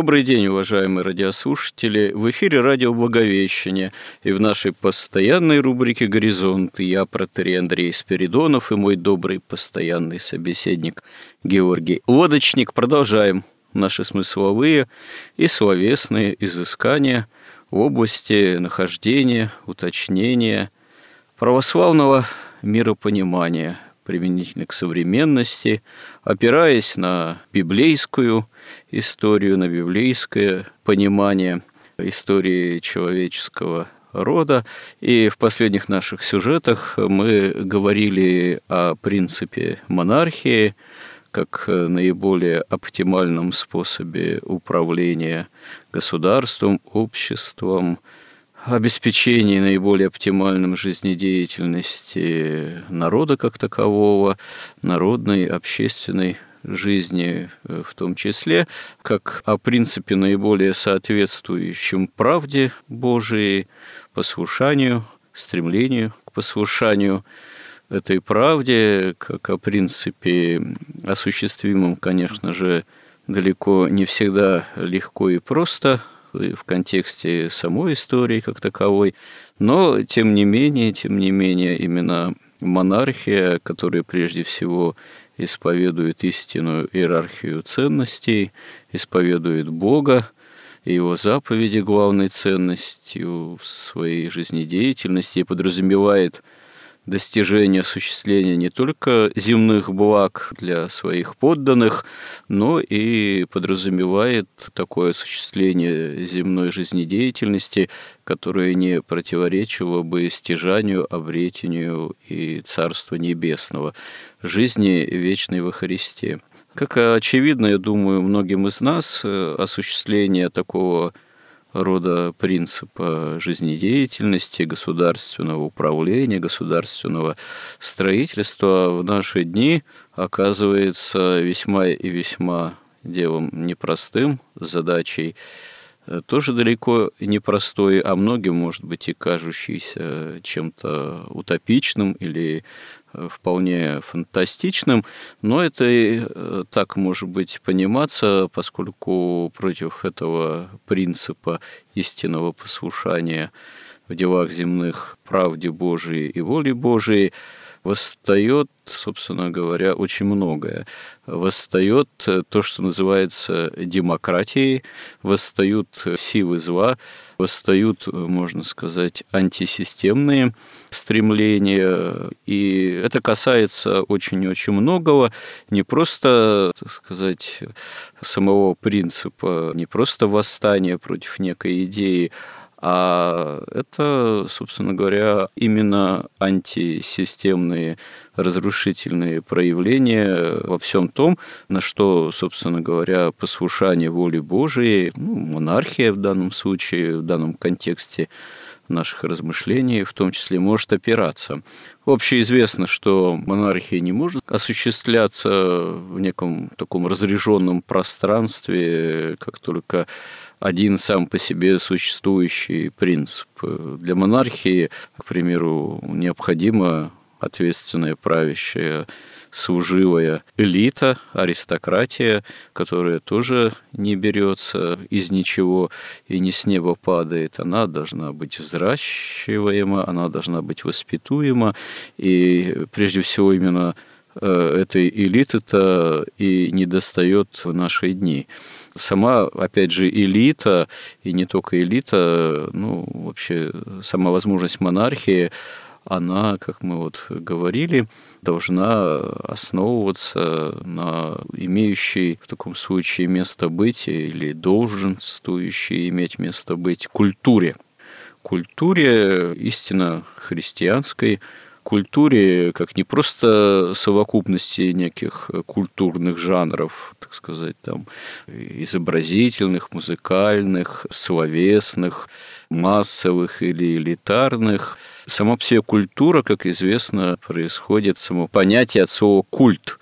Добрый день, уважаемые радиослушатели. В эфире радио «Благовещение» и в нашей постоянной рубрике «Горизонт» я, протерей Андрей Спиридонов и мой добрый постоянный собеседник Георгий Лодочник. Продолжаем наши смысловые и словесные изыскания в области нахождения, уточнения православного миропонимания – применительно к современности, опираясь на библейскую историю, на библейское понимание истории человеческого рода. И в последних наших сюжетах мы говорили о принципе монархии, как наиболее оптимальном способе управления государством, обществом, обеспечении наиболее оптимальным жизнедеятельности народа как такового, народной, общественной жизни э, в том числе, как о принципе наиболее соответствующем правде Божией, послушанию, стремлению к послушанию этой правде, как о принципе осуществимом, конечно же, далеко не всегда легко и просто в контексте самой истории как таковой, но тем не менее, тем не менее, именно монархия, которая прежде всего исповедует истинную иерархию ценностей, исповедует Бога, и его заповеди главной ценностью в своей жизнедеятельности и подразумевает – достижение осуществления не только земных благ для своих подданных, но и подразумевает такое осуществление земной жизнедеятельности, которое не противоречило бы стяжанию, обретению и Царства Небесного, жизни вечной во Христе. Как очевидно, я думаю, многим из нас э, осуществление такого рода принципа жизнедеятельности, государственного управления, государственного строительства в наши дни оказывается весьма и весьма делом непростым, задачей тоже далеко непростой, а многим, может быть, и кажущийся чем-то утопичным или Э, вполне фантастичным, но это и э, так может быть пониматься, поскольку против этого принципа истинного послушания в делах земных правде Божией и воле Божией восстает, собственно говоря, очень многое. Восстает то, что называется демократией, восстают силы зла, восстают, можно сказать, антисистемные стремления. И это касается очень-очень многого, не просто, так сказать, самого принципа, не просто восстания против некой идеи, а это, собственно говоря, именно антисистемные разрушительные проявления во всем том, на что, собственно говоря, послушание воле Божией, ну, монархия в данном случае, в данном контексте наших размышлений, в том числе, может опираться. Общеизвестно, что монархия не может осуществляться в неком таком разреженном пространстве, как только один сам по себе существующий принцип. Для монархии, к примеру, необходимо ответственная правящая служивая элита, аристократия, которая тоже не берется из ничего и не с неба падает. Она должна быть взращиваема, она должна быть воспитуема. И прежде всего именно э, этой элиты-то и не достает в наши дни. Сама, опять же, элита, и не только элита, ну, вообще, сама возможность монархии, она, как мы вот говорили, должна основываться на имеющей в таком случае место быть или долженствующей иметь место быть культуре. Культуре истинно христианской, культуре как не просто совокупности неких культурных жанров, так сказать, там, изобразительных, музыкальных, словесных, массовых или элитарных. Сама себе культура, как известно, происходит само понятие от слова «культ».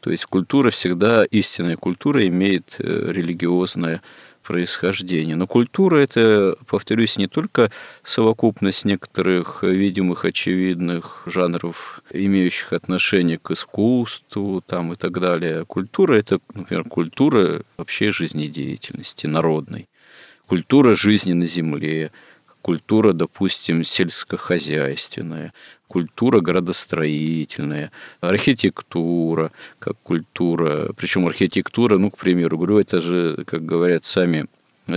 То есть культура всегда, истинная культура имеет э, религиозное происхождения. Но культура – это, повторюсь, не только совокупность некоторых видимых, очевидных жанров, имеющих отношение к искусству там, и так далее. Культура – это, например, культура вообще жизнедеятельности народной, культура жизни на земле, культура, допустим, сельскохозяйственная, культура градостроительная, архитектура как культура. Причем архитектура, ну, к примеру, говорю, это же, как говорят сами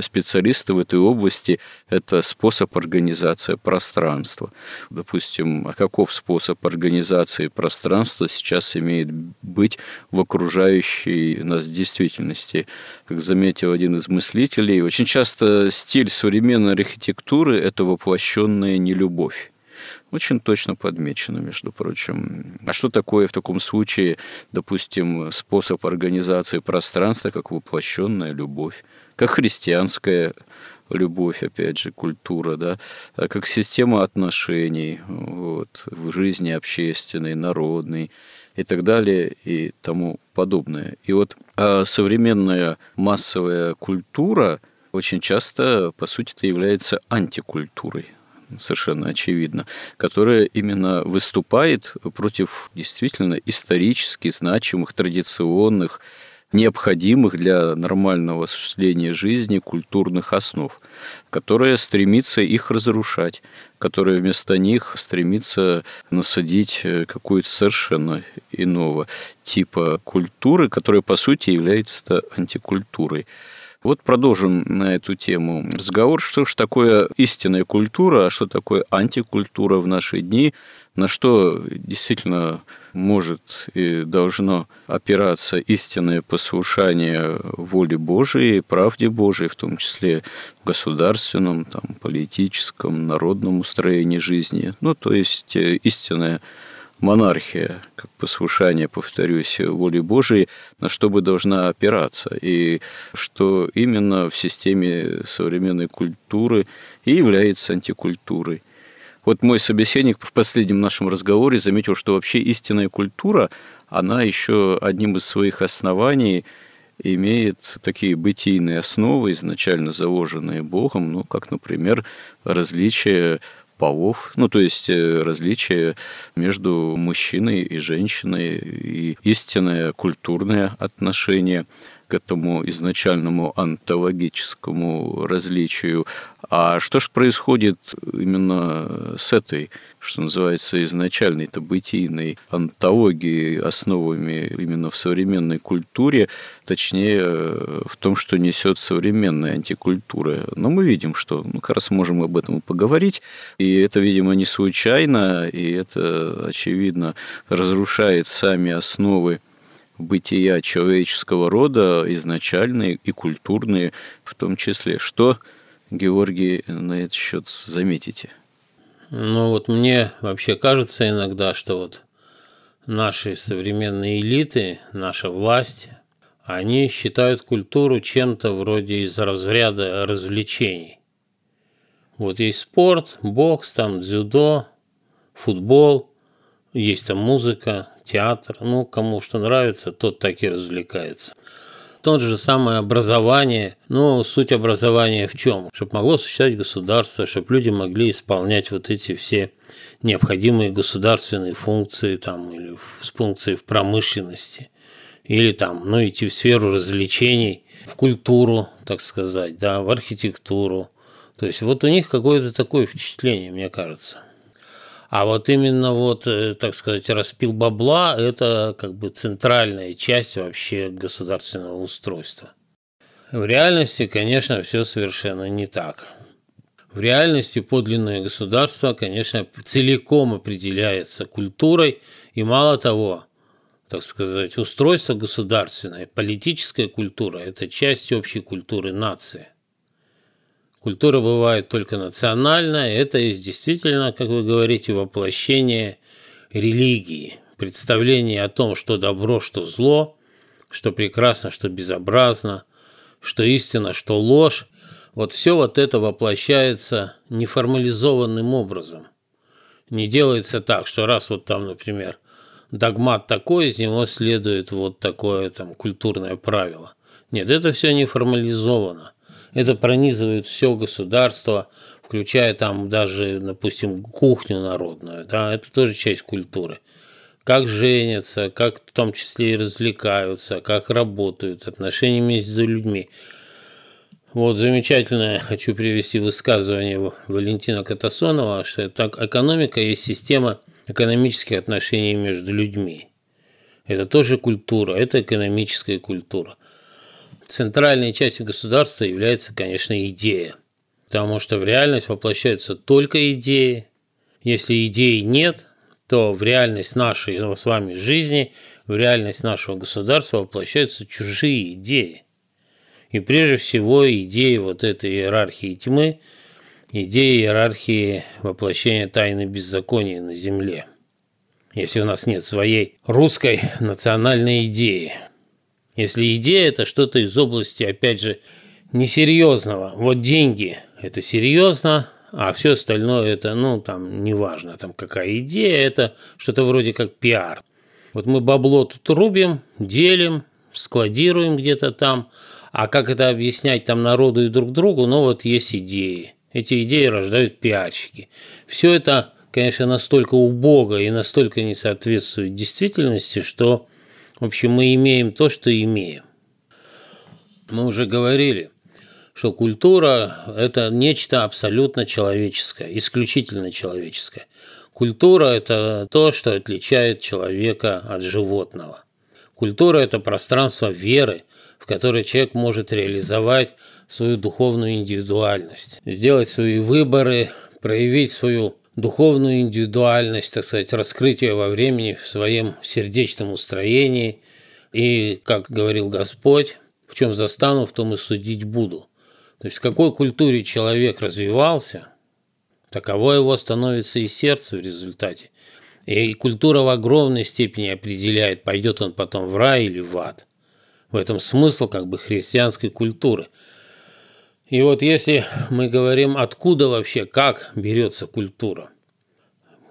специалисты в этой области – это способ организации пространства. Допустим, а каков способ организации пространства сейчас имеет быть в окружающей нас действительности? Как заметил один из мыслителей, очень часто стиль современной архитектуры – это воплощенная нелюбовь. Очень точно подмечено, между прочим. А что такое в таком случае, допустим, способ организации пространства, как воплощенная любовь? как христианская любовь, опять же, культура, да, а как система отношений вот, в жизни общественной, народной и так далее и тому подобное. И вот а современная массовая культура очень часто, по сути, это является антикультурой совершенно очевидно, которая именно выступает против действительно исторически значимых, традиционных необходимых для нормального осуществления жизни культурных основ, которая стремится их разрушать, которая вместо них стремится насадить э, какую-то совершенно иного типа культуры, которая по сути является антикультурой. Вот продолжим на эту тему разговор, что же такое истинная культура, а что такое антикультура в наши дни, на что действительно может и должно опираться истинное послушание воле Божией, правде Божией, в том числе в государственном, там, политическом, народном устроении жизни. Ну, то есть э, истинное монархия, как послушание, повторюсь, воли Божией, на что бы должна опираться, и что именно в системе современной культуры и является антикультурой. Вот мой собеседник в последнем нашем разговоре заметил, что вообще истинная культура, она еще одним из своих оснований имеет такие бытийные основы, изначально заложенные Богом, ну, как, например, различие полов, ну, то есть э, различия между мужчиной и женщиной, и истинное культурное отношение к этому изначальному онтологическому различию. А что же происходит именно с этой, что называется, изначальной-то бытийной онтологией, основами именно в современной культуре, точнее в том, что несет современная антикультура. Но мы видим, что ну, как раз можем об этом поговорить, и это, видимо, не случайно, и это, очевидно, разрушает сами основы бытия человеческого рода, изначальные и культурные в том числе. Что, Георгий, на этот счет заметите? Ну вот мне вообще кажется иногда, что вот наши современные элиты, наша власть, они считают культуру чем-то вроде из разряда развлечений. Вот есть спорт, бокс, там дзюдо, футбол, есть там музыка, театр. Ну, кому что нравится, тот так и развлекается. Тот же самое образование. Ну, суть образования в чем? Чтобы могло существовать государство, чтобы люди могли исполнять вот эти все необходимые государственные функции там, или функции в промышленности. Или там, ну, идти в сферу развлечений, в культуру, так сказать, да, в архитектуру. То есть вот у них какое-то такое впечатление, мне кажется. А вот именно вот, э, так сказать, распил бабла – это как бы центральная часть вообще государственного устройства. В реальности, конечно, все совершенно не так. В реальности подлинное государство, конечно, целиком определяется культурой, и мало того, так сказать, устройство государственное, политическая культура – это часть общей культуры нации. Культура бывает только национальная, это есть действительно, как вы говорите, воплощение религии, представление о том, что добро, что зло, что прекрасно, что безобразно, что истина, что ложь. Вот все вот это воплощается неформализованным образом. Не делается так, что раз вот там, например, догмат такой, из него следует вот такое там культурное правило. Нет, это все не формализовано. Это пронизывает все государство, включая там даже, допустим, кухню народную. Да, это тоже часть культуры как женятся, как в том числе и развлекаются, как работают, отношения между людьми. Вот замечательное хочу привести высказывание Валентина Катасонова, что это экономика есть система экономических отношений между людьми. Это тоже культура, это экономическая культура. Центральной частью государства является, конечно, идея, потому что в реальность воплощаются только идеи. Если идей нет, то в реальность нашей с вами жизни, в реальность нашего государства воплощаются чужие идеи. И прежде всего идеи вот этой иерархии тьмы, идеи иерархии воплощения тайны беззакония на земле. Если у нас нет своей русской национальной идеи. Если идея – это что-то из области, опять же, несерьезного. Вот деньги – это серьезно, а все остальное это, ну, там, неважно, там, какая идея, это что-то вроде как пиар. Вот мы бабло тут рубим, делим, складируем где-то там, а как это объяснять там народу и друг другу, ну, вот есть идеи. Эти идеи рождают пиарщики. Все это, конечно, настолько убого и настолько не соответствует действительности, что, в общем, мы имеем то, что имеем. Мы уже говорили – что культура – это нечто абсолютно человеческое, исключительно человеческое. Культура – это то, что отличает человека от животного. Культура – это пространство веры, в которой человек может реализовать свою духовную индивидуальность, сделать свои выборы, проявить свою духовную индивидуальность, так сказать, раскрыть ее во времени в своем сердечном устроении. И, как говорил Господь, в чем застану, в том и судить буду. То есть в какой культуре человек развивался, таково его становится и сердце в результате. И культура в огромной степени определяет, пойдет он потом в рай или в ад. В этом смысл как бы христианской культуры. И вот если мы говорим, откуда вообще, как берется культура.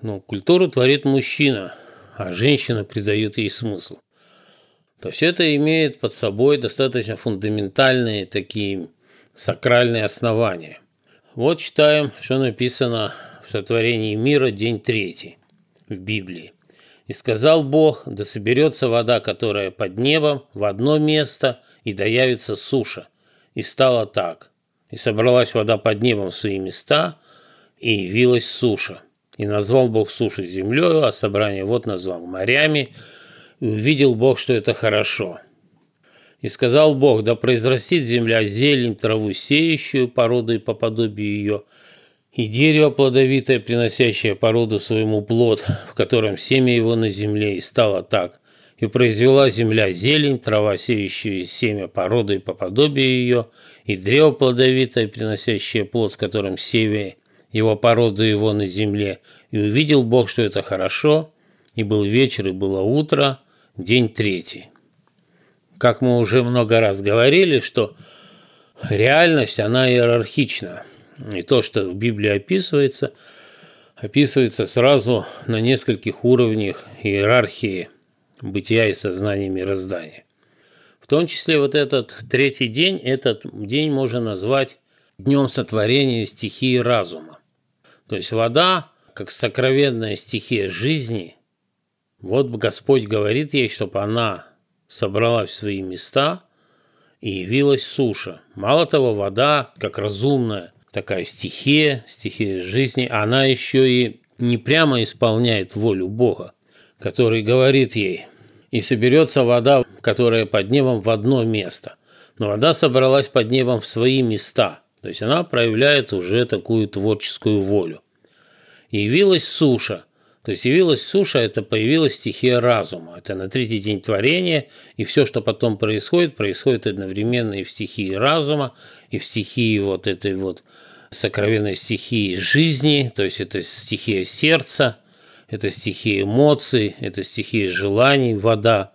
Ну, культуру творит мужчина, а женщина придает ей смысл. То есть это имеет под собой достаточно фундаментальные такие сакральные основания. Вот читаем, что написано в сотворении мира день третий в Библии. «И сказал Бог, да соберется вода, которая под небом, в одно место, и доявится суша. И стало так. И собралась вода под небом в свои места, и явилась суша. И назвал Бог суши землею, а собрание вот назвал морями, и увидел Бог, что это хорошо. И сказал Бог, да произрастит земля зелень, траву сеющую, породой по подобию ее, и дерево плодовитое, приносящее породу своему плод, в котором семя его на земле, и стало так. И произвела земля зелень, трава сеющую семя породой по подобию ее, и древо плодовитое, приносящее плод, в котором семя его породу его на земле. И увидел Бог, что это хорошо, и был вечер, и было утро, день третий как мы уже много раз говорили, что реальность, она иерархична. И то, что в Библии описывается, описывается сразу на нескольких уровнях иерархии бытия и сознания мироздания. Том числе вот этот третий день, этот день можно назвать днем сотворения стихии разума. То есть вода, как сокровенная стихия жизни, вот Господь говорит ей, чтобы она собралась в свои места и явилась суша. Мало того, вода, как разумная такая стихия, стихия жизни, она еще и не прямо исполняет волю Бога, который говорит ей, и соберется вода, которая под небом в одно место. Но вода собралась под небом в свои места. То есть она проявляет уже такую творческую волю. Явилась суша. То есть явилась суша, это появилась стихия разума. Это на третий день творения, и все, что потом происходит, происходит одновременно и в стихии разума, и в стихии вот этой вот сокровенной стихии жизни, то есть это стихия сердца, это стихия эмоций, это стихия желаний, вода.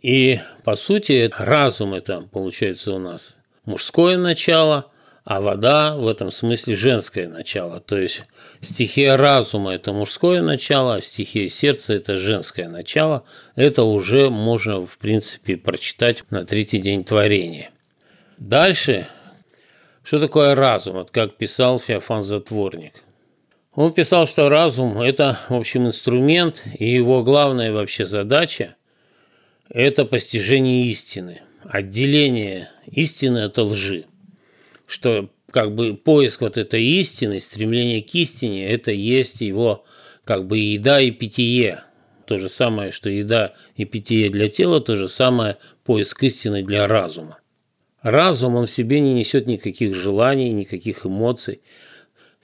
И, по сути, разум это, получается, у нас мужское начало, а вода в этом смысле женское начало. То есть стихия разума – это мужское начало, а стихия сердца – это женское начало. Это уже можно, в принципе, прочитать на третий день творения. Дальше, что такое разум? Вот как писал Феофан Затворник. Он писал, что разум – это, в общем, инструмент, и его главная вообще задача – это постижение истины, отделение истины от лжи. Что как бы поиск вот этой истины, стремление к истине – это есть его как бы еда и питье. То же самое, что еда и питье для тела, то же самое поиск истины для разума. Разум, он в себе не несет никаких желаний, никаких эмоций –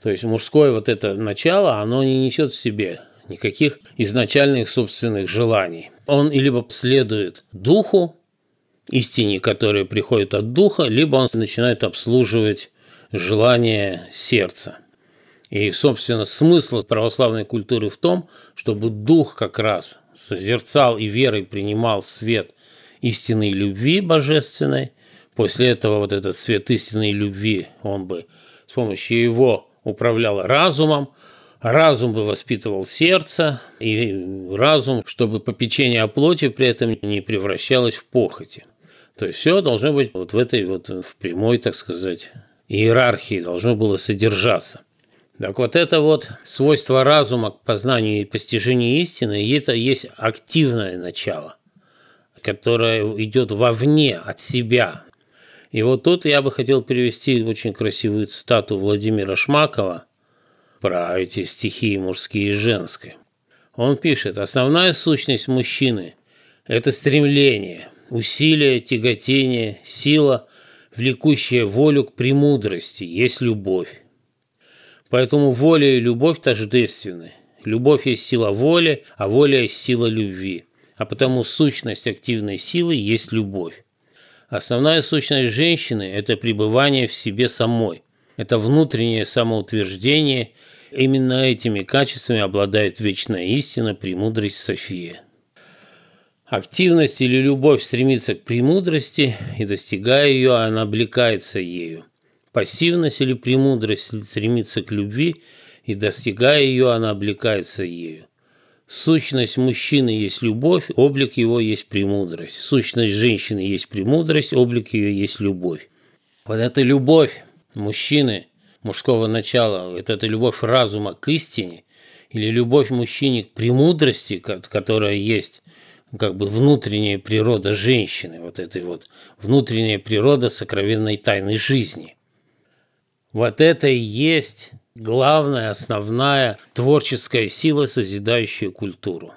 то есть мужское вот это начало, оно не несет в себе никаких изначальных собственных желаний. Он либо следует духу, истине, которая приходит от духа, либо он начинает обслуживать желание сердца. И, собственно, смысл православной культуры в том, чтобы дух как раз созерцал и верой принимал свет истинной любви божественной. После этого вот этот свет истинной любви, он бы с помощью его управляла разумом, разум бы воспитывал сердце, и разум, чтобы попечение о плоти при этом не превращалось в похоти. То есть все должно быть вот в этой вот в прямой, так сказать, иерархии должно было содержаться. Так вот это вот свойство разума к познанию и постижению истины, и это есть активное начало, которое идет вовне от себя, и вот тут я бы хотел привести очень красивую цитату Владимира Шмакова про эти стихии мужские и женские. Он пишет, основная сущность мужчины – это стремление, усилие, тяготение, сила, влекущая волю к премудрости, есть любовь. Поэтому воля и любовь тождественны. Любовь есть сила воли, а воля есть сила любви. А потому сущность активной силы есть любовь. Основная сущность женщины – это пребывание в себе самой. Это внутреннее самоутверждение. Именно этими качествами обладает вечная истина, премудрость София. Активность или любовь стремится к премудрости, и достигая ее, она облекается ею. Пассивность или премудрость стремится к любви, и достигая ее, она облекается ею. Сущность мужчины есть любовь, облик его есть премудрость. Сущность женщины есть премудрость, облик ее есть любовь. Вот эта любовь мужчины, мужского начала, вот эта любовь разума к истине, или любовь мужчине к премудрости, которая есть как бы внутренняя природа женщины, вот этой вот внутренняя природа сокровенной тайны жизни. Вот это и есть главная, основная творческая сила, созидающая культуру.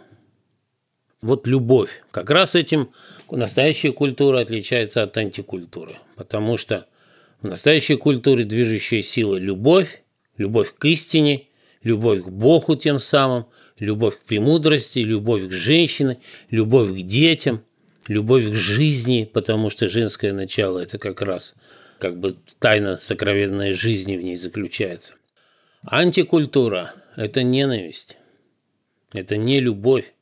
Вот любовь. Как раз этим настоящая культура отличается от антикультуры. Потому что в настоящей культуре движущая сила – любовь, любовь к истине, любовь к Богу тем самым, любовь к премудрости, любовь к женщине, любовь к детям, любовь к жизни, потому что женское начало – это как раз как бы тайна сокровенной жизни в ней заключается. Антикультура – это ненависть, это не любовь.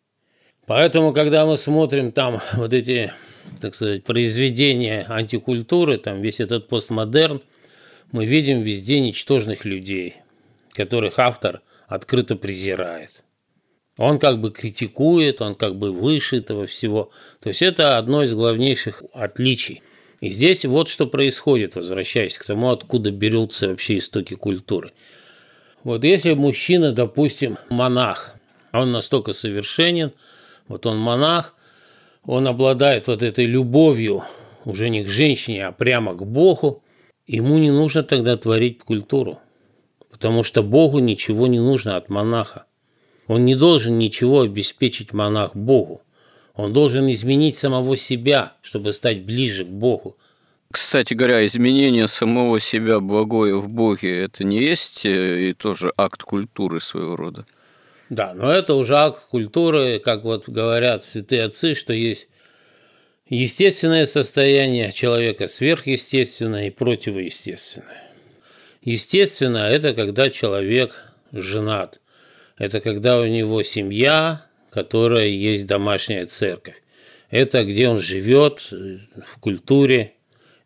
Поэтому, когда мы смотрим там вот эти, так сказать, произведения антикультуры, там весь этот постмодерн, мы видим везде ничтожных людей, которых автор открыто презирает. Он как бы критикует, он как бы выше этого всего. То есть это одно из главнейших отличий. И здесь вот что происходит, возвращаясь к тому, откуда берутся вообще истоки культуры – вот если мужчина, допустим, монах, он настолько совершенен, вот он монах, он обладает вот этой любовью уже не к женщине, а прямо к Богу, ему не нужно тогда творить культуру, потому что Богу ничего не нужно от монаха. Он не должен ничего обеспечить монах Богу. Он должен изменить самого себя, чтобы стать ближе к Богу. Кстати говоря, изменение самого себя благое в Боге – это не есть э, и тоже акт культуры своего рода? Да, но это уже акт культуры, как вот говорят святые отцы, что есть естественное состояние человека, сверхъестественное и противоестественное. Естественно, это когда человек женат. Это когда у него семья, которая есть домашняя церковь. Это где он живет э, в культуре,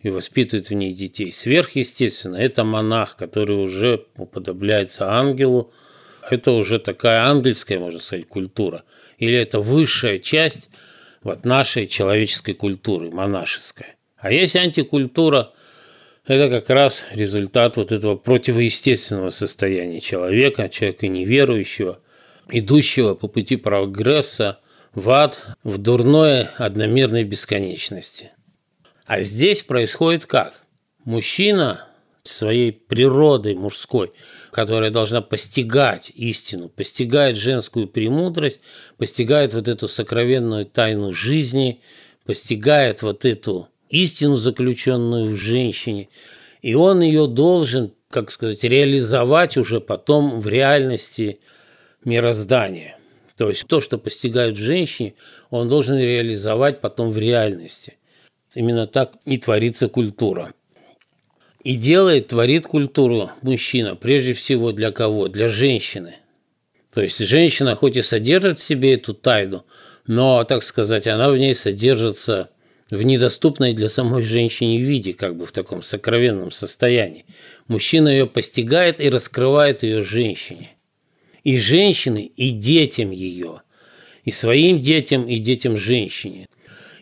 и воспитывает в ней детей. Сверхъестественно, это монах, который уже уподобляется ангелу. Это уже такая ангельская, можно сказать, культура. Или это высшая часть вот нашей человеческой культуры, монашеская. А есть антикультура, это как раз результат вот этого противоестественного состояния человека, человека неверующего, идущего по пути прогресса в ад, в дурное одномерной бесконечности. А здесь происходит как? Мужчина своей природой мужской, которая должна постигать истину, постигает женскую премудрость, постигает вот эту сокровенную тайну жизни, постигает вот эту истину, заключенную в женщине, и он ее должен, как сказать, реализовать уже потом в реальности мироздания. То есть то, что постигают женщине, он должен реализовать потом в реальности – Именно так и творится культура. И делает, творит культуру мужчина прежде всего для кого? Для женщины. То есть женщина хоть и содержит в себе эту тайну, но, так сказать, она в ней содержится в недоступной для самой женщины виде, как бы в таком сокровенном состоянии. Мужчина ее постигает и раскрывает ее женщине. И женщины, и детям ее. И своим детям, и детям женщине.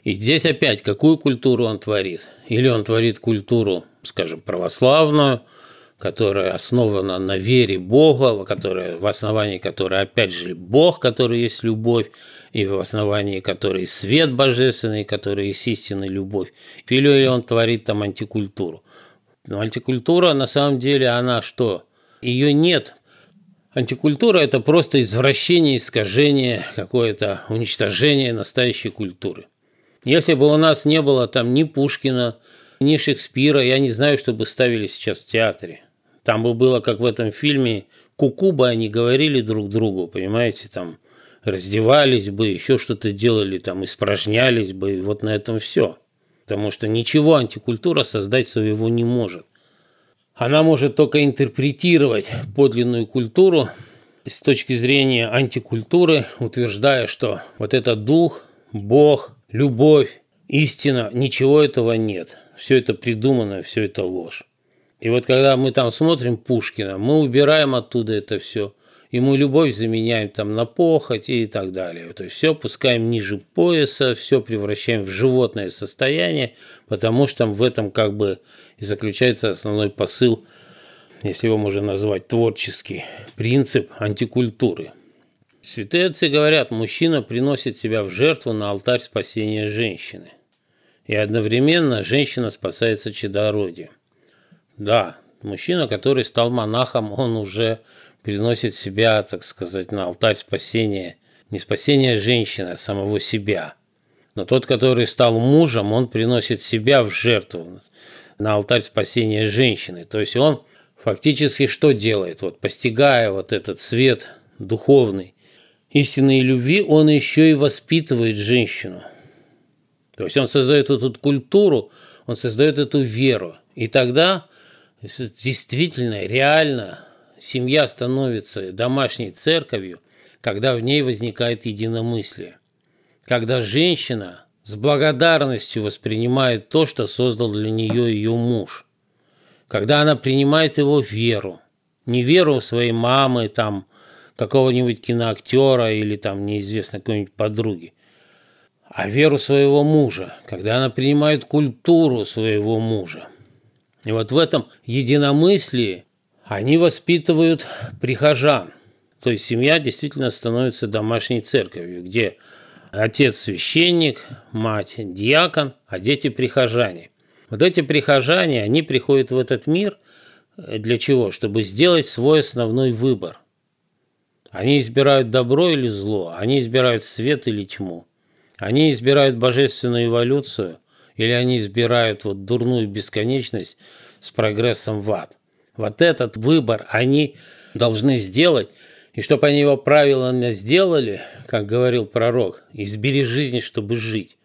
И здесь опять, какую культуру он творит? Или он творит культуру, скажем, православную, которая основана на вере Бога, которая, в основании которой, опять же, Бог, который есть любовь, и в основании которой свет божественный, который есть истинная любовь. Или он творит там антикультуру. Но антикультура, на самом деле, она что? Ее нет. Антикультура – это просто извращение, искажение, какое-то уничтожение настоящей культуры. Если бы у нас не было там ни Пушкина, ни Шекспира, я не знаю, что бы ставили сейчас в театре. Там бы было, как в этом фильме, куку бы они говорили друг другу, понимаете, там раздевались бы, еще что-то делали, там испражнялись бы, и вот на этом все. Потому что ничего антикультура создать своего не может. Она может только интерпретировать подлинную культуру с точки зрения антикультуры, утверждая, что вот этот дух, Бог, любовь, истина, ничего этого нет. Все это придумано, все это ложь. И вот когда мы там смотрим Пушкина, мы убираем оттуда это все. И мы любовь заменяем там на похоть и так далее. То есть все опускаем ниже пояса, все превращаем в животное состояние, потому что в этом как бы и заключается основной посыл, если его можно назвать творческий принцип антикультуры – Святые отцы говорят, мужчина приносит себя в жертву на алтарь спасения женщины. И одновременно женщина спасается чадородием. Да, мужчина, который стал монахом, он уже приносит себя, так сказать, на алтарь спасения, не спасения женщины, а самого себя. Но тот, который стал мужем, он приносит себя в жертву на алтарь спасения женщины. То есть он фактически что делает? Вот постигая вот этот свет духовный, истинной любви он еще и воспитывает женщину. То есть он создает эту культуру, он создает эту веру. И тогда действительно, реально семья становится домашней церковью, когда в ней возникает единомыслие. Когда женщина с благодарностью воспринимает то, что создал для нее ее муж. Когда она принимает его веру. Не веру своей мамы, там, какого-нибудь киноактера или там неизвестно какой-нибудь подруги, а веру своего мужа, когда она принимает культуру своего мужа. И вот в этом единомыслии они воспитывают прихожан. То есть семья действительно становится домашней церковью, где отец священник, мать диакон, а дети прихожане. Вот эти прихожане, они приходят в этот мир для чего? Чтобы сделать свой основной выбор. Они избирают добро или зло, они избирают свет или тьму. Они избирают божественную эволюцию или они избирают вот дурную бесконечность с прогрессом в ад. Вот этот выбор они должны сделать, и чтобы они его правильно сделали, как говорил пророк, избери жизнь, чтобы жить.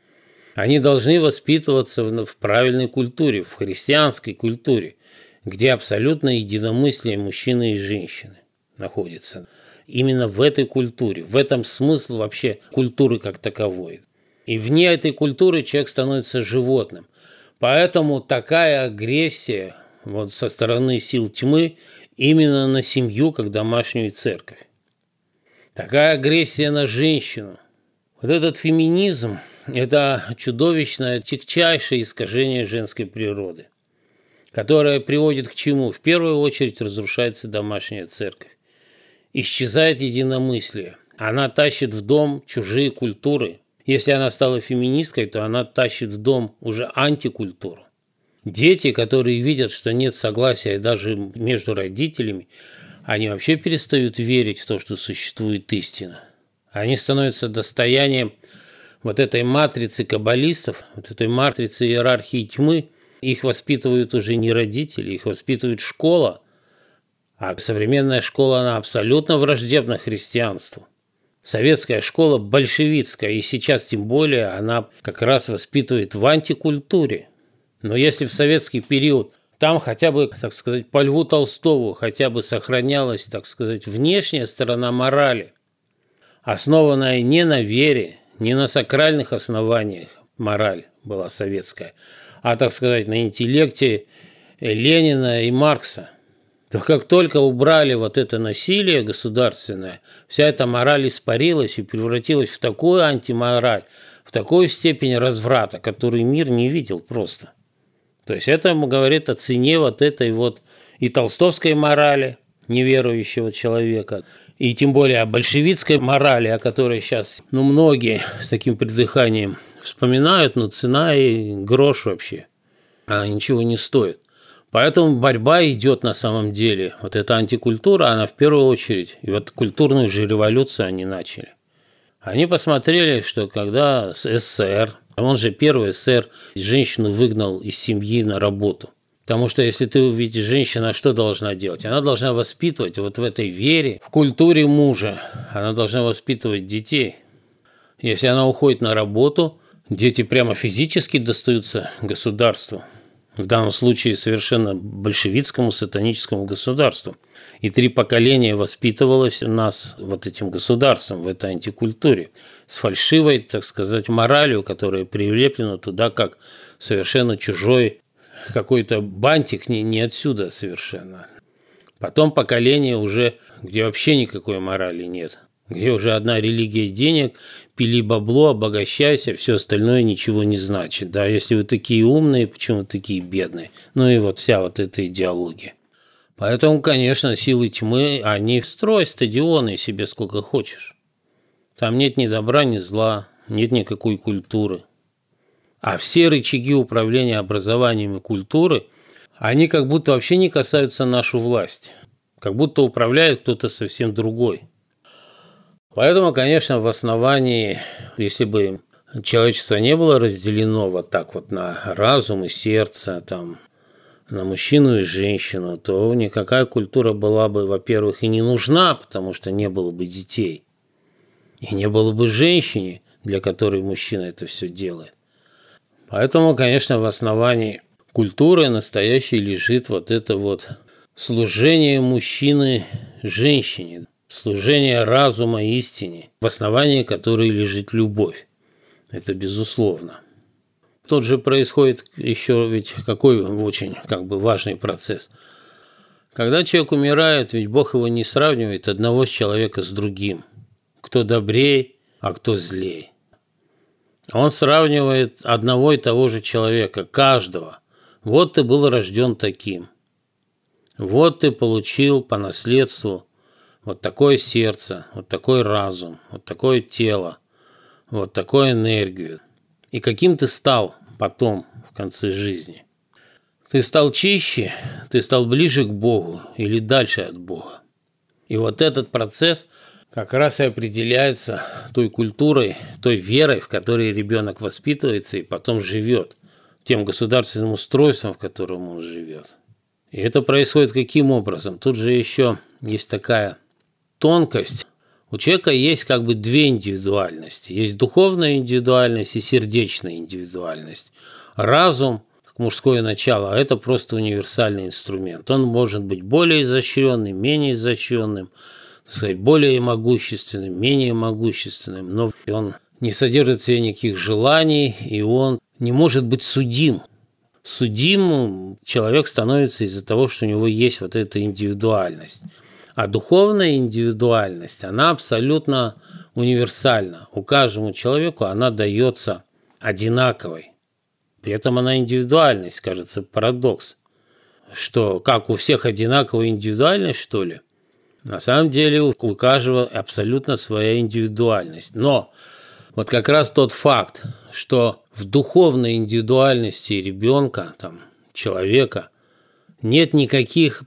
Они должны воспитываться в правильной культуре, в христианской культуре, где абсолютно единомыслие мужчины и женщины находится. Именно в этой культуре, в этом смысл вообще культуры как таковой. И вне этой культуры человек становится животным. Поэтому такая агрессия вот со стороны сил тьмы именно на семью, как домашнюю церковь. Такая агрессия на женщину. Вот этот феминизм – это чудовищное, тягчайшее искажение женской природы, которое приводит к чему? В первую очередь разрушается домашняя церковь. Исчезает единомыслие. Она тащит в дом чужие культуры. Если она стала феминисткой, то она тащит в дом уже антикультуру. Дети, которые видят, что нет согласия даже между родителями, они вообще перестают верить в то, что существует истина. Они становятся достоянием вот этой матрицы каббалистов, вот этой матрицы иерархии тьмы, их воспитывают уже не родители, их воспитывает школа. А современная школа, она абсолютно враждебна христианству. Советская школа большевистская, и сейчас тем более она как раз воспитывает в антикультуре. Но если в советский период там хотя бы, так сказать, по Льву Толстову хотя бы сохранялась, так сказать, внешняя сторона морали, основанная не на вере, не на сакральных основаниях мораль была советская, а, так сказать, на интеллекте Ленина и Маркса. То как только убрали вот это насилие государственное, вся эта мораль испарилась и превратилась в такую антимораль, в такую степень разврата, который мир не видел просто. То есть это говорит о цене вот этой вот и толстовской морали неверующего человека, и тем более о большевистской морали, о которой сейчас ну, многие с таким придыханием вспоминают, но цена и грош вообще. Она ничего не стоит. Поэтому борьба идет на самом деле. Вот эта антикультура, она в первую очередь, и вот культурную же революцию они начали. Они посмотрели, что когда СССР, он же первый СССР, женщину выгнал из семьи на работу. Потому что если ты увидишь женщина, что должна делать? Она должна воспитывать вот в этой вере, в культуре мужа. Она должна воспитывать детей. Если она уходит на работу, дети прямо физически достаются государству. В данном случае совершенно большевистскому сатаническому государству. И три поколения воспитывалось у нас вот этим государством, в этой антикультуре, с фальшивой, так сказать, моралью, которая прилеплена туда как совершенно чужой какой-то бантик не, не отсюда совершенно. Потом поколение уже, где вообще никакой морали нет, где уже одна религия денег, пили бабло, обогащайся, все остальное ничего не значит. Да, если вы такие умные, почему такие бедные? Ну и вот вся вот эта идеология. Поэтому, конечно, силы тьмы, они строй стадионы себе сколько хочешь. Там нет ни добра, ни зла, нет никакой культуры. А все рычаги управления образованием и культуры, они как будто вообще не касаются нашу власть. Как будто управляет кто-то совсем другой. Поэтому, конечно, в основании, если бы человечество не было разделено вот так вот на разум и сердце, там, на мужчину и женщину, то никакая культура была бы, во-первых, и не нужна, потому что не было бы детей. И не было бы женщины, для которой мужчина это все делает. Поэтому, конечно, в основании культуры настоящей лежит вот это вот служение мужчины женщине, служение разума истине, в основании которой лежит любовь. Это безусловно. Тут же происходит еще ведь какой очень как бы важный процесс. Когда человек умирает, ведь Бог его не сравнивает одного человека с другим. Кто добрее, а кто злее. Он сравнивает одного и того же человека, каждого. Вот ты был рожден таким. Вот ты получил по наследству вот такое сердце, вот такой разум, вот такое тело, вот такую энергию. И каким ты стал потом, в конце жизни? Ты стал чище, ты стал ближе к Богу или дальше от Бога. И вот этот процесс – как раз и определяется той культурой, той верой, в которой ребенок воспитывается и потом живет. тем государственным устройством, в котором он живет. И это происходит каким образом? Тут же еще есть такая тонкость. У человека есть как бы две индивидуальности. Есть духовная индивидуальность и сердечная индивидуальность. Разум как мужское начало, это просто универсальный инструмент. Он может быть более изощренным, менее изощренным, сказать, более могущественным, менее могущественным, но он не содержит в себе никаких желаний, и он не может быть судим. Судим человек становится из-за того, что у него есть вот эта индивидуальность. А духовная индивидуальность, она абсолютно универсальна. У каждому человеку она дается одинаковой. При этом она индивидуальность, кажется, парадокс. Что, как у всех одинаковая индивидуальность, что ли? На самом деле у каждого абсолютно своя индивидуальность. Но вот как раз тот факт, что в духовной индивидуальности ребенка, там, человека, нет никаких,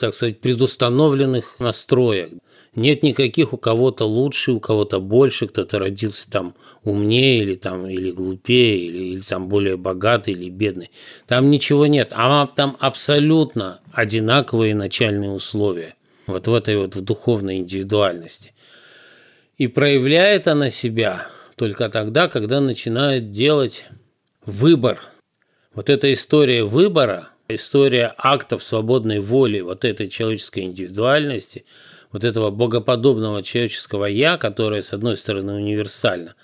так сказать, предустановленных настроек. Нет никаких у кого-то лучше, у кого-то больше, кто-то родился там умнее или там или глупее, или, или там более богатый или бедный. Там ничего нет. А там абсолютно одинаковые начальные условия. Вот в этой вот в духовной индивидуальности. И проявляет она себя только тогда, когда начинает делать выбор. Вот эта история выбора, история актов свободной воли, вот этой человеческой индивидуальности, вот этого богоподобного человеческого «я», которое, с одной стороны, универсально,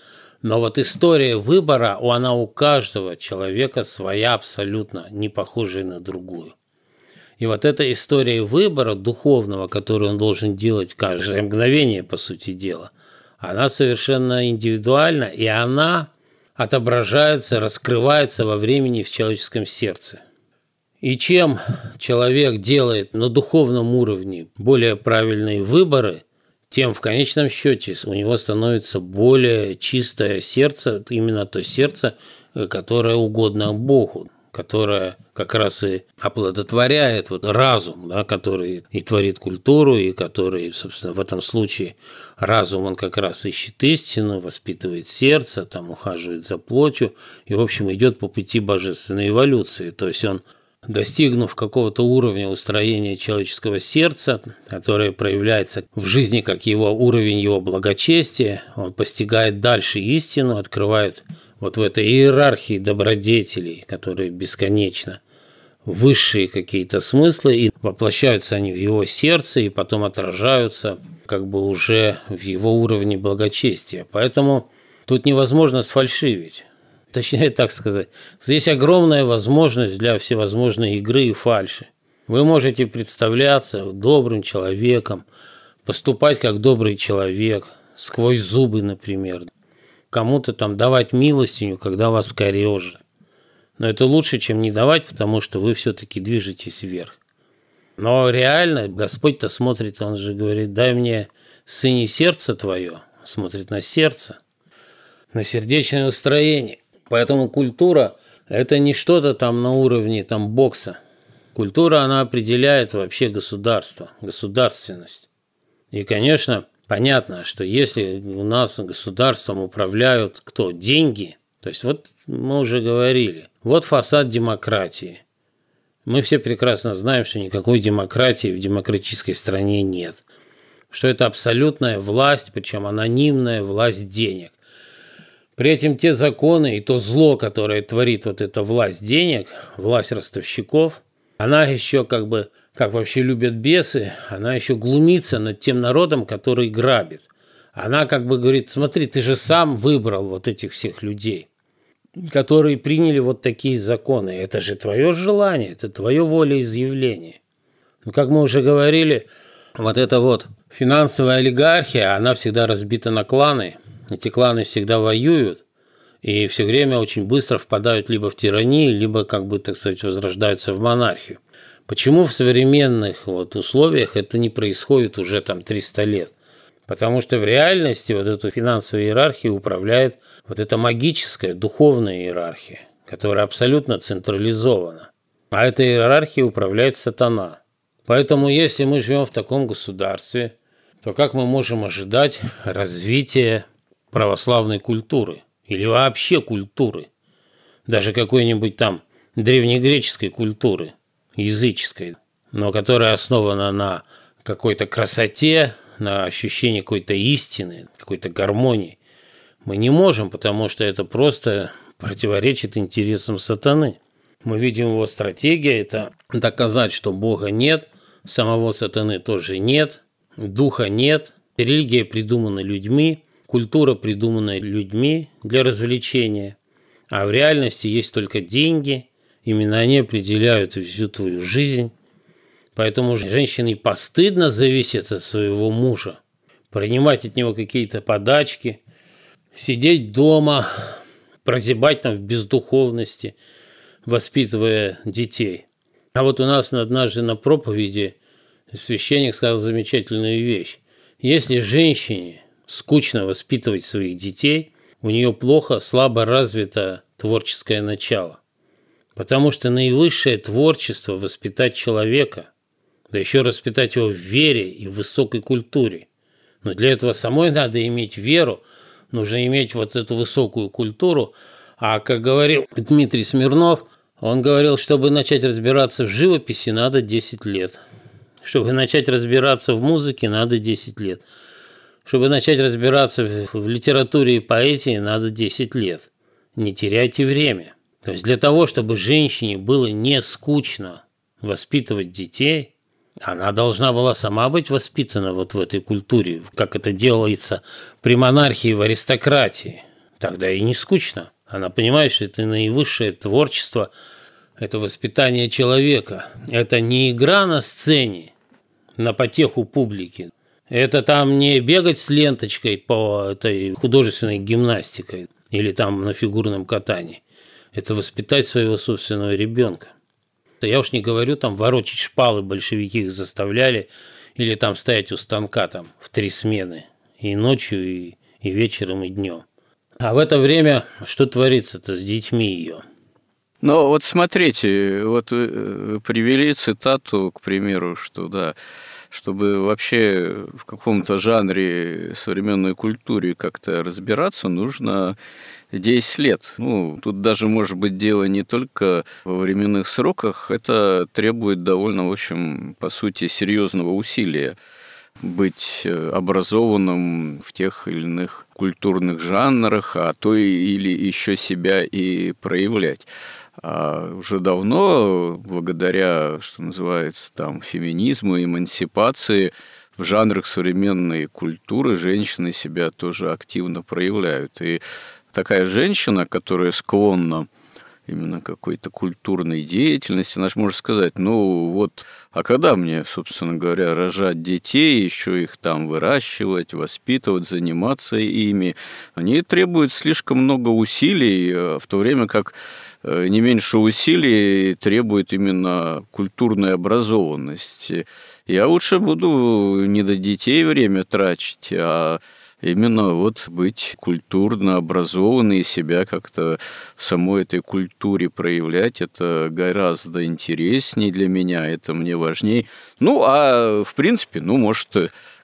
но вот история выбора, она у каждого человека своя абсолютно, не похожая на другую. И вот эта история выбора духовного, который он должен делать каждое мгновение, по сути дела, она совершенно индивидуальна, и она отображается, раскрывается во времени в человеческом сердце. И чем человек делает на духовном уровне более правильные выборы, тем в конечном счете у него становится более чистое сердце, именно то сердце, которое угодно Богу которая как раз и оплодотворяет вот разум, да, который и творит культуру, и который, собственно, в этом случае разум, он как раз ищет истину, воспитывает сердце, там ухаживает за плотью, и, в общем, идет по пути божественной эволюции. То есть он достигнув какого-то уровня устроения человеческого сердца, которое проявляется в жизни как его уровень его благочестия, он постигает дальше истину, открывает вот в этой иерархии добродетелей, которые бесконечно высшие какие-то смыслы, и воплощаются они в его сердце, и потом отражаются как бы уже в его уровне благочестия. Поэтому тут невозможно сфальшивить. Точнее так сказать. Здесь огромная возможность для всевозможной игры и фальши. Вы можете представляться добрым человеком, поступать как добрый человек, сквозь зубы, например, кому-то там давать милостиню, когда вас корежит. Но это лучше, чем не давать, потому что вы все-таки движетесь вверх. Но реально Господь-то смотрит, Он же говорит, дай мне, сыне, сердце твое, смотрит на сердце, на сердечное устроение. Поэтому культура – это не что-то там на уровне там бокса. Культура, она определяет вообще государство, государственность. И, конечно, Понятно, что если у нас государством управляют кто? Деньги. То есть вот мы уже говорили, вот фасад демократии. Мы все прекрасно знаем, что никакой демократии в демократической стране нет. Что это абсолютная власть, причем анонимная власть денег. При этом те законы и то зло, которое творит вот эта власть денег, власть ростовщиков, она еще как бы как вообще любят бесы, она еще глумится над тем народом, который грабит. Она как бы говорит, смотри, ты же сам выбрал вот этих всех людей, которые приняли вот такие законы. Это же твое желание, это твое волеизъявление. Ну, как мы уже говорили, вот эта вот финансовая олигархия, она всегда разбита на кланы. Эти кланы всегда воюют и все время очень быстро впадают либо в тиранию, либо, как бы, так сказать, возрождаются в монархию. Почему в современных вот условиях это не происходит уже там 300 лет? Потому что в реальности вот эту финансовую иерархию управляет вот эта магическая, духовная иерархия, которая абсолютно централизована. А эта иерархия управляет сатана. Поэтому если мы живем в таком государстве, то как мы можем ожидать развития православной культуры или вообще культуры? даже какой-нибудь там древнегреческой культуры, языческой, но которая основана на какой-то красоте, на ощущении какой-то истины, какой-то гармонии, мы не можем, потому что это просто противоречит интересам сатаны. Мы видим его стратегия – это доказать, что Бога нет, самого сатаны тоже нет, духа нет, религия придумана людьми, культура придумана людьми для развлечения, а в реальности есть только деньги, именно они определяют всю твою жизнь. Поэтому женщине постыдно зависеть от своего мужа, принимать от него какие-то подачки, сидеть дома, прозябать там в бездуховности, воспитывая детей. А вот у нас однажды на проповеди священник сказал замечательную вещь. Если женщине скучно воспитывать своих детей, у нее плохо, слабо развито творческое начало. Потому что наивысшее творчество – воспитать человека, да еще воспитать его в вере и в высокой культуре. Но для этого самой надо иметь веру, нужно иметь вот эту высокую культуру. А как говорил Дмитрий Смирнов, он говорил, чтобы начать разбираться в живописи, надо 10 лет. Чтобы начать разбираться в музыке, надо 10 лет. Чтобы начать разбираться в литературе и поэзии, надо 10 лет. Не теряйте время. То есть для того, чтобы женщине было не скучно воспитывать детей – она должна была сама быть воспитана вот в этой культуре, как это делается при монархии в аристократии. Тогда и не скучно. Она понимает, что это наивысшее творчество, это воспитание человека. Это не игра на сцене, на потеху публики. Это там не бегать с ленточкой по этой художественной гимнастикой или там на фигурном катании. Это воспитать своего собственного ребенка. Я уж не говорю, там ворочать шпалы большевики их заставляли, или там стоять у станка там в три смены, и ночью, и, и вечером, и днем. А в это время что творится-то с детьми ее? Ну, вот смотрите, вот э, привели цитату, к примеру, что да, чтобы вообще в каком-то жанре современной культуре как-то разбираться, нужно 10 лет. Ну, тут даже может быть дело не только во временных сроках, это требует довольно, в общем, по сути, серьезного усилия быть э, образованным в тех или иных культурных жанрах, а то или еще себя и проявлять. А уже давно, благодаря, что называется, там, феминизму, эмансипации, в жанрах современной культуры женщины себя тоже активно проявляют. И такая женщина, которая склонна именно какой-то культурной деятельности, она же может сказать, ну вот, а когда мне, собственно говоря, рожать детей, еще их там выращивать, воспитывать, заниматься ими, они требуют слишком много усилий, э, в то время как не меньше усилий требует именно культурная образованность. Я лучше буду не до детей время тратить, а именно вот быть культурно образованной, себя как-то в самой этой культуре проявлять, это гораздо интереснее для меня, это мне важнее. Ну, а в принципе, ну, может,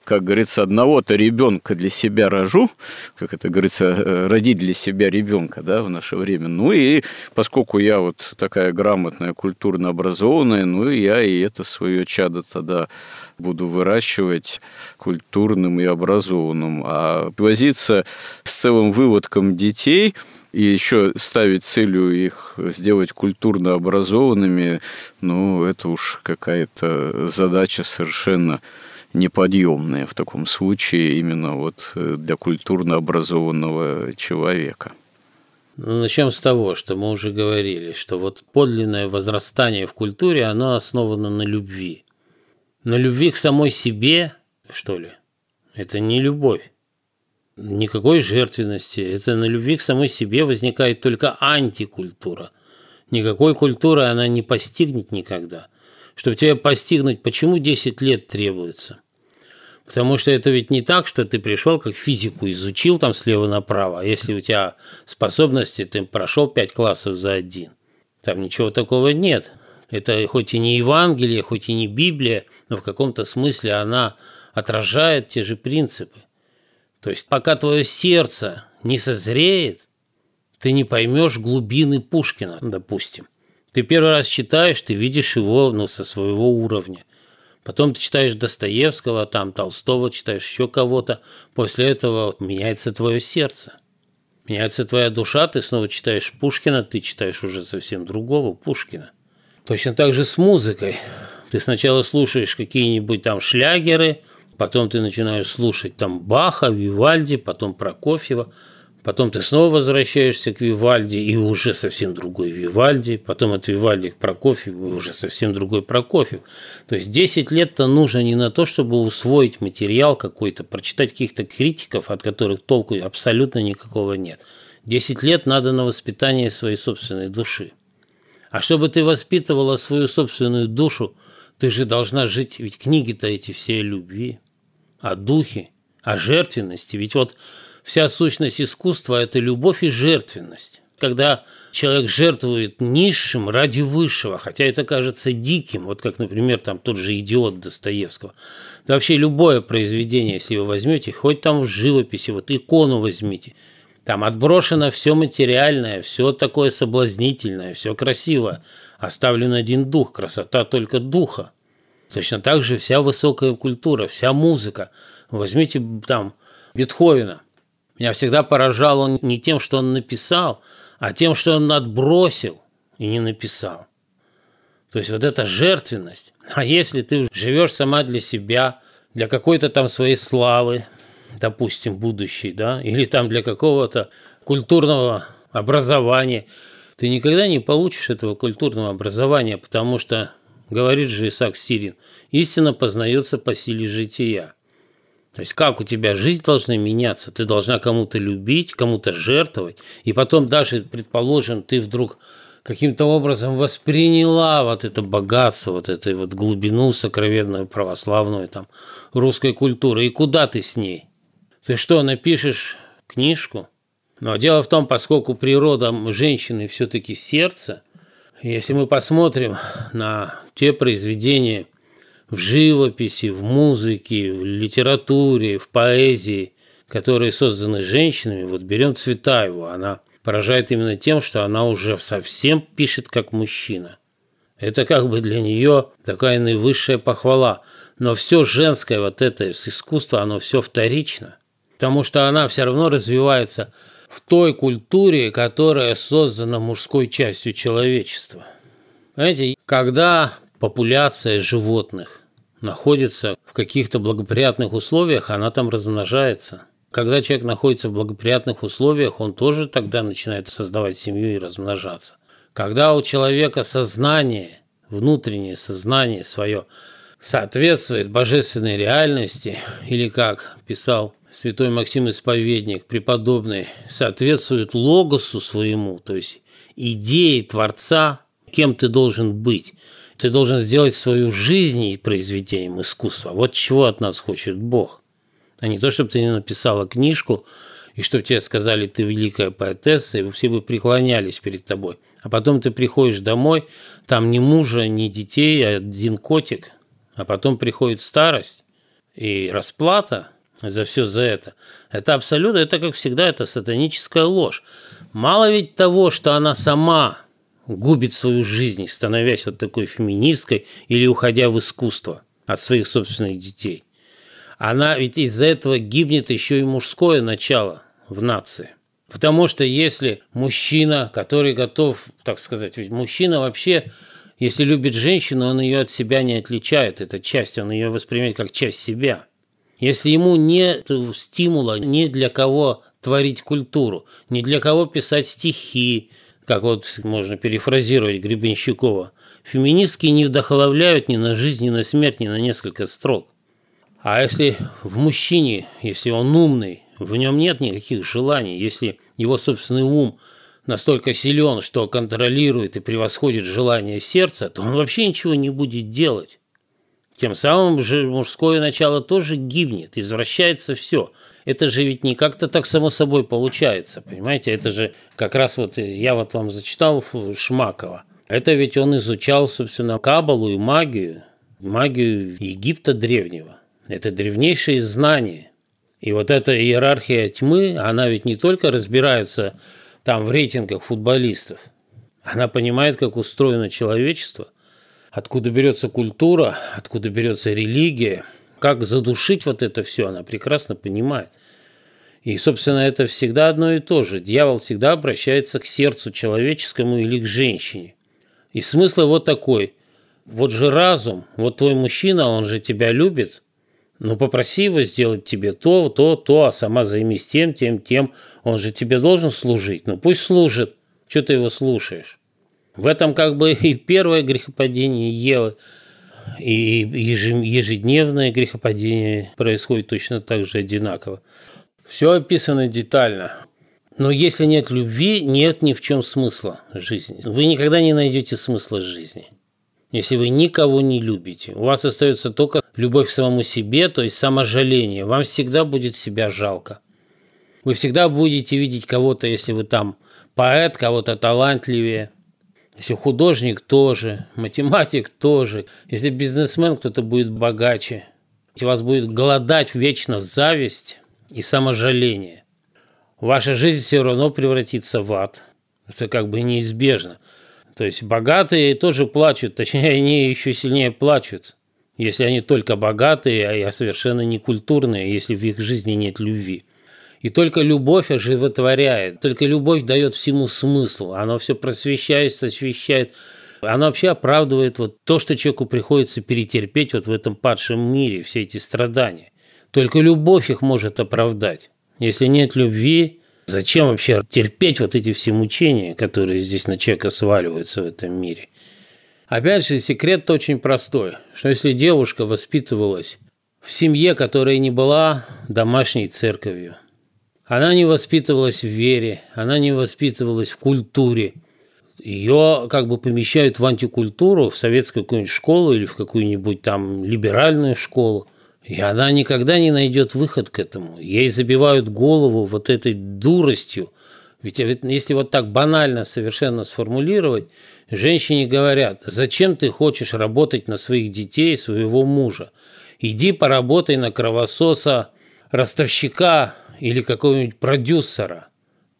как говорится, одного-то ребенка для себя рожу, как это говорится, э, родить для себя ребенка, да, в наше время. Ну и поскольку я вот такая грамотная, культурно образованная, ну и я и это свое чадо тогда буду выращивать культурным и образованным. А возиться с целым выводком детей – и еще ставить целью их сделать культурно образованными, ну, это уж какая-то задача совершенно неподъемные в таком случае именно вот э, для культурно образованного человека. Ну, начнем с того, что мы уже говорили, что вот подлинное возрастание в культуре, оно основано на любви. На любви к самой себе, что ли? Это не любовь. Никакой жертвенности. Это на любви к самой себе возникает только антикультура. Никакой культуры она не постигнет никогда. Чтобы тебя постигнуть, почему 10 лет требуется? Потому что это ведь не так, что ты пришел, как физику изучил там слева направо, а если у тебя способности, ты прошел 5 классов за один. Там ничего такого нет. Это хоть и не Евангелие, хоть и не Библия, но в каком-то смысле она отражает те же принципы. То есть пока твое сердце не созреет, ты не поймешь глубины Пушкина, допустим. Ты первый раз читаешь, ты видишь его ну, со своего уровня. Потом ты читаешь Достоевского, там Толстого читаешь, еще кого-то. После этого меняется твое сердце. Меняется твоя душа, ты снова читаешь Пушкина, ты читаешь уже совсем другого Пушкина. Точно так же с музыкой. Ты сначала слушаешь какие-нибудь там шлягеры, потом ты начинаешь слушать там Баха, Вивальди, потом Прокофьева – Потом ты снова возвращаешься к Вивальди, и уже совсем другой Вивальди. Потом от Вивальди к Прокофьеву, и уже совсем другой Прокофьев. То есть 10 лет-то нужно не на то, чтобы усвоить материал какой-то, прочитать каких-то критиков, от которых толку абсолютно никакого нет. 10 лет надо на воспитание своей собственной души. А чтобы ты воспитывала свою собственную душу, ты же должна жить, ведь книги-то эти все о любви, о духе, о жертвенности. Ведь вот вся сущность искусства – это любовь и жертвенность. Когда человек жертвует низшим ради высшего, хотя это кажется диким, вот как, например, там тот же «Идиот» Достоевского. Да вообще любое произведение, если вы возьмете, хоть там в живописи, вот икону возьмите, там отброшено все материальное, все такое соблазнительное, все красивое. Оставлен один дух, красота только духа. Точно так же вся высокая культура, вся музыка. Возьмите там Бетховена – меня всегда поражал он не тем, что он написал, а тем, что он отбросил и не написал. То есть вот эта жертвенность. А если ты живешь сама для себя, для какой-то там своей славы, допустим, будущей, да, или там для какого-то культурного образования, ты никогда не получишь этого культурного образования, потому что, говорит же Исаак Сирин, истина познается по силе жития. То есть как у тебя жизнь должна меняться? Ты должна кому-то любить, кому-то жертвовать. И потом даже, предположим, ты вдруг каким-то образом восприняла вот это богатство, вот эту вот глубину сокровенную православную там русской культуры. И куда ты с ней? Ты что, напишешь книжку? Но дело в том, поскольку природа женщины все-таки сердце, если мы посмотрим на те произведения, в живописи, в музыке, в литературе, в поэзии, которые созданы женщинами, вот берем Цветаеву, она поражает именно тем, что она уже совсем пишет как мужчина. Это как бы для нее такая наивысшая похвала. Но все женское вот это искусство, оно все вторично. Потому что она все равно развивается в той культуре, которая создана мужской частью человечества. Знаете, когда популяция животных находится в каких-то благоприятных условиях, она там размножается. Когда человек находится в благоприятных условиях, он тоже тогда начинает создавать семью и размножаться. Когда у человека сознание, внутреннее сознание свое соответствует божественной реальности, или как писал святой Максим Исповедник, преподобный, соответствует логосу своему, то есть идее Творца, кем ты должен быть – ты должен сделать свою жизнь произведением искусства. Вот чего от нас хочет Бог. А не то, чтобы ты не написала книжку, и чтобы тебе сказали, ты великая поэтесса, и все бы преклонялись перед тобой. А потом ты приходишь домой, там ни мужа, ни детей, а один котик. А потом приходит старость и расплата за все за это. Это абсолютно, это как всегда, это сатаническая ложь. Мало ведь того, что она сама губит свою жизнь, становясь вот такой феминисткой или уходя в искусство от своих собственных детей. Она ведь из-за этого гибнет еще и мужское начало в нации. Потому что если мужчина, который готов, так сказать, ведь мужчина вообще, если любит женщину, он ее от себя не отличает, это часть, он ее воспринимает как часть себя. Если ему нет стимула ни для кого творить культуру, ни для кого писать стихи, как вот можно перефразировать Гребенщикова, феминистки не вдохновляют ни на жизнь, ни на смерть, ни на несколько строк. А если в мужчине, если он умный, в нем нет никаких желаний, если его собственный ум настолько силен, что контролирует и превосходит желание сердца, то он вообще ничего не будет делать. Тем самым же мужское начало тоже гибнет, извращается все. Это же ведь не как-то так само собой получается, понимаете? Это же как раз вот я вот вам зачитал Шмакова. Это ведь он изучал, собственно, кабалу и магию, магию Египта древнего. Это древнейшие знания. И вот эта иерархия тьмы, она ведь не только разбирается там в рейтингах футболистов. Она понимает, как устроено человечество, откуда берется культура, откуда берется религия, как задушить вот это все, она прекрасно понимает. И, собственно, это всегда одно и то же. Дьявол всегда обращается к сердцу человеческому или к женщине. И смысл вот такой. Вот же разум, вот твой мужчина, он же тебя любит, но попроси его сделать тебе то, то, то, а сама займись тем, тем, тем. Он же тебе должен служить. Ну пусть служит. Что ты его слушаешь? В этом как бы и первое грехопадение Евы, и ежедневное грехопадение происходит точно так же одинаково. Все описано детально. Но если нет любви, нет ни в чем смысла жизни. Вы никогда не найдете смысла жизни. Если вы никого не любите, у вас остается только любовь к самому себе, то есть саможаление. Вам всегда будет себя жалко. Вы всегда будете видеть кого-то, если вы там поэт, кого-то талантливее. Если художник тоже, математик тоже. Если бизнесмен, кто-то будет богаче. Если вас будет голодать вечно зависть, и саможаление. Ваша жизнь все равно превратится в ад. Это как бы неизбежно. То есть богатые тоже плачут, точнее, они еще сильнее плачут, если они только богатые, а совершенно не культурные, если в их жизни нет любви. И только любовь оживотворяет, только любовь дает всему смысл. Оно все просвещает, освещает. Оно вообще оправдывает вот то, что человеку приходится перетерпеть вот в этом падшем мире, все эти страдания. Только любовь их может оправдать. Если нет любви, зачем вообще терпеть вот эти все мучения, которые здесь на человека сваливаются в этом мире? Опять же, секрет очень простой, что если девушка воспитывалась в семье, которая не была домашней церковью, она не воспитывалась в вере, она не воспитывалась в культуре, ее как бы помещают в антикультуру, в советскую какую-нибудь школу или в какую-нибудь там либеральную школу. И она никогда не найдет выход к этому. Ей забивают голову вот этой дуростью. Ведь если вот так банально совершенно сформулировать, женщине говорят, зачем ты хочешь работать на своих детей, своего мужа? Иди поработай на кровососа, ростовщика или какого-нибудь продюсера.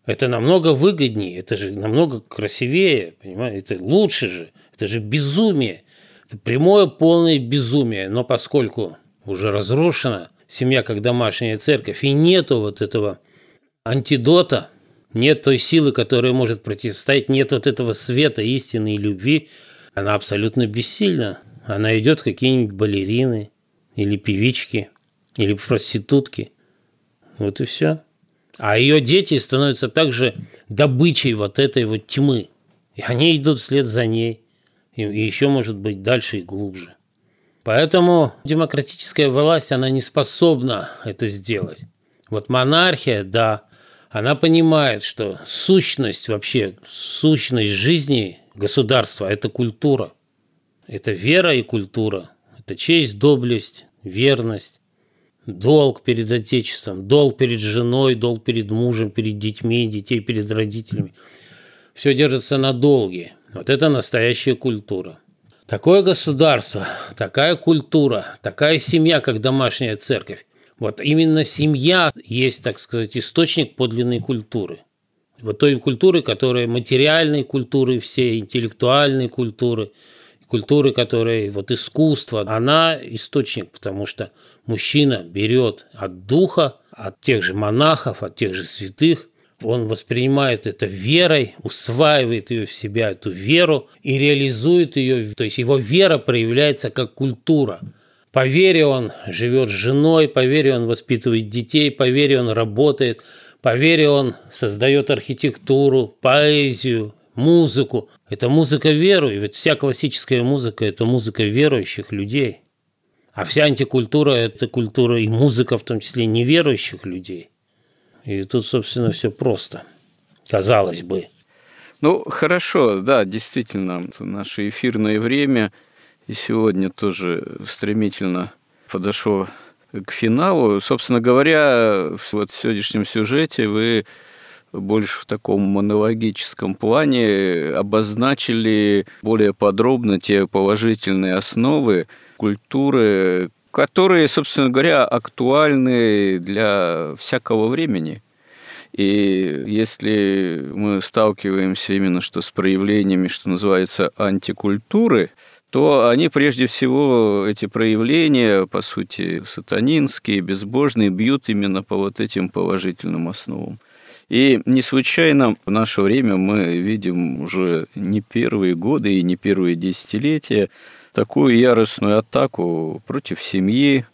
Это намного выгоднее, это же намного красивее, понимаете, это лучше же, это же безумие. Это прямое полное безумие, но поскольку уже разрушена семья как домашняя церковь, и нету вот этого антидота, нет той силы, которая может противостоять, нет вот этого света истины и любви, она абсолютно бессильна. Она идет какие-нибудь балерины или певички, или проститутки. Вот и все. А ее дети становятся также добычей вот этой вот тьмы. И они идут вслед за ней. И еще, может быть, дальше и глубже. Поэтому демократическая власть, она не способна это сделать. Вот монархия, да, она понимает, что сущность вообще, сущность жизни государства – это культура. Это вера и культура. Это честь, доблесть, верность, долг перед Отечеством, долг перед женой, долг перед мужем, перед детьми, детей перед родителями. Все держится на долге. Вот это настоящая культура. Такое государство, такая культура, такая семья, как домашняя церковь. Вот именно семья есть, так сказать, источник подлинной культуры. Вот той культуры, которая материальной культуры, все интеллектуальной культуры, культуры, которая вот искусство, она источник, потому что мужчина берет от духа, от тех же монахов, от тех же святых, он воспринимает это верой, усваивает ее в себя, эту веру, и реализует ее. То есть его вера проявляется как культура. По вере он живет с женой, по вере он воспитывает детей, по вере он работает, по вере он создает архитектуру, поэзию, музыку. Это музыка веры, и ведь вся классическая музыка – это музыка верующих людей. А вся антикультура – это культура и музыка, в том числе неверующих людей. И тут, собственно, все просто, казалось бы. Ну, хорошо, да, действительно, наше эфирное время и сегодня тоже стремительно подошло к финалу. Собственно говоря, вот в сегодняшнем сюжете вы больше в таком монологическом плане обозначили более подробно те положительные основы культуры, которые, собственно говоря, актуальны для всякого времени. И если мы сталкиваемся именно что с проявлениями, что называется, антикультуры, то они прежде всего, эти проявления, по сути, сатанинские, безбожные, бьют именно по вот этим положительным основам. И не случайно в наше время мы видим уже не первые годы и не первые десятилетия такую яростную атаку против семьи,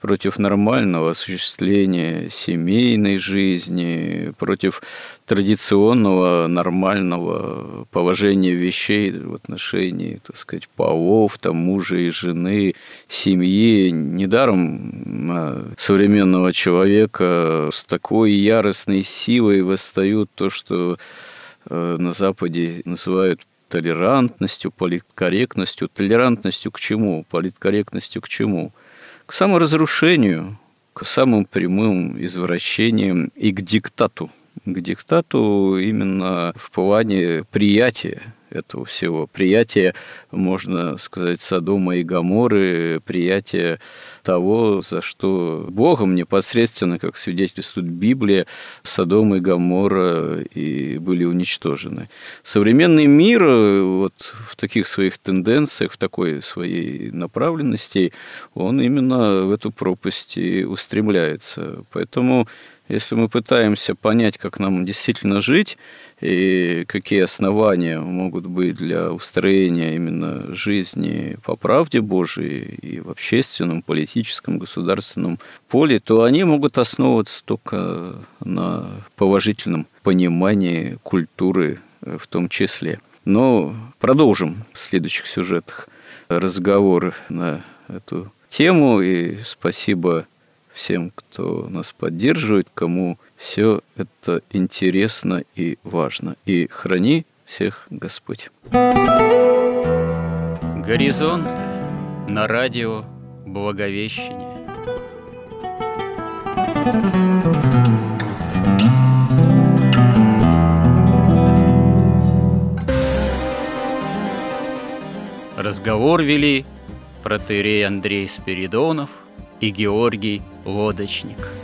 против нормального осуществления семейной жизни, против традиционного нормального положения вещей в отношении, так сказать, полов, там, мужа и жены, семьи. Недаром современного человека с такой яростной силой восстают то, что э, на Западе называют толерантностью, политкорректностью. Толерантностью к чему? Политкорректностью к чему? К саморазрушению, к самым прямым извращениям и к диктату. К диктату именно в плане приятия этого всего. Приятие, можно сказать, Содома и Гаморы, приятие того, за что Богом непосредственно, как свидетельствует Библия, Содом и Гамора и были уничтожены. Современный мир вот в таких своих тенденциях, в такой своей направленности, он именно в эту пропасть и устремляется. Поэтому если мы пытаемся понять, как нам действительно жить и какие основания могут быть для устроения именно жизни по правде Божией и в общественном, политическом, государственном поле, то они могут основываться только на положительном понимании культуры в том числе. Но продолжим в следующих сюжетах разговор на эту тему. И спасибо всем, кто нас поддерживает, кому все это интересно и важно. И храни всех Господь. Горизонт на радио Благовещение. Разговор вели протерей Андрей Спиридонов – и Георгий Лодочник.